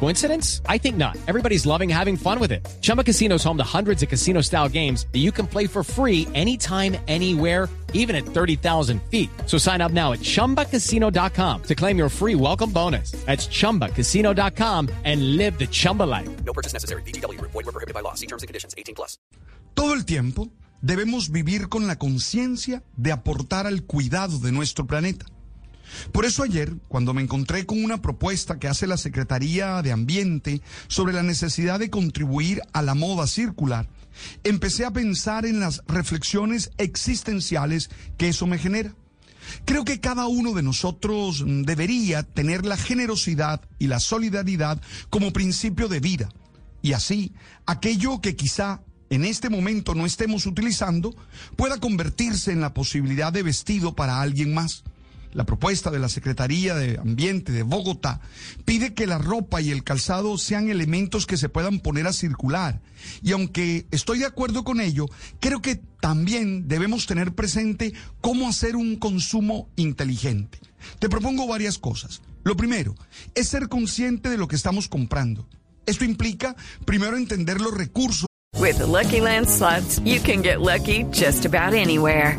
Coincidence? I think not. Everybody's loving having fun with it. Chumba Casino is home to hundreds of casino style games that you can play for free anytime, anywhere, even at 30,000 feet. So sign up now at chumbacasino.com to claim your free welcome bonus. That's chumbacasino.com and live the Chumba life. No purchase necessary. BGW. Void were prohibited by law. See terms and conditions. 18 plus. Todo el tiempo debemos vivir con la conciencia de aportar al cuidado de nuestro planeta. Por eso ayer, cuando me encontré con una propuesta que hace la Secretaría de Ambiente sobre la necesidad de contribuir a la moda circular, empecé a pensar en las reflexiones existenciales que eso me genera. Creo que cada uno de nosotros debería tener la generosidad y la solidaridad como principio de vida. Y así, aquello que quizá en este momento no estemos utilizando pueda convertirse en la posibilidad de vestido para alguien más. La propuesta de la Secretaría de Ambiente de Bogotá pide que la ropa y el calzado sean elementos que se puedan poner a circular. Y aunque estoy de acuerdo con ello, creo que también debemos tener presente cómo hacer un consumo inteligente. Te propongo varias cosas. Lo primero es ser consciente de lo que estamos comprando. Esto implica primero entender los recursos. With Lucky Land slots, you can get lucky just about anywhere.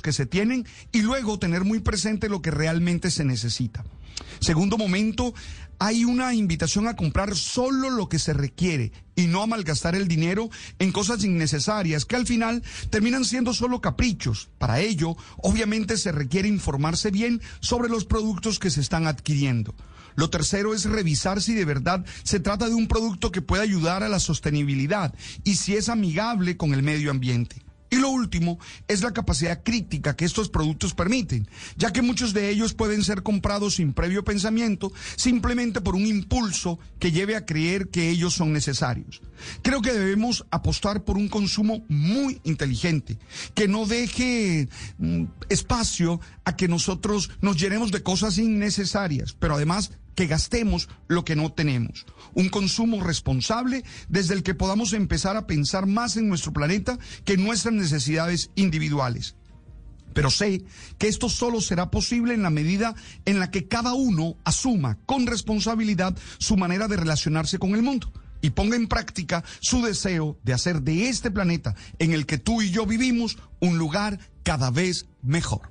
Que se tienen y luego tener muy presente lo que realmente se necesita. Segundo momento, hay una invitación a comprar solo lo que se requiere y no a malgastar el dinero en cosas innecesarias que al final terminan siendo solo caprichos. Para ello, obviamente se requiere informarse bien sobre los productos que se están adquiriendo. Lo tercero es revisar si de verdad se trata de un producto que puede ayudar a la sostenibilidad y si es amigable con el medio ambiente. Y lo último es la capacidad crítica que estos productos permiten, ya que muchos de ellos pueden ser comprados sin previo pensamiento, simplemente por un impulso que lleve a creer que ellos son necesarios. Creo que debemos apostar por un consumo muy inteligente, que no deje mm, espacio a que nosotros nos llenemos de cosas innecesarias, pero además que gastemos lo que no tenemos. Un consumo responsable desde el que podamos empezar a pensar más en nuestro planeta que en nuestras necesidades individuales. Pero sé que esto solo será posible en la medida en la que cada uno asuma con responsabilidad su manera de relacionarse con el mundo y ponga en práctica su deseo de hacer de este planeta en el que tú y yo vivimos un lugar cada vez mejor.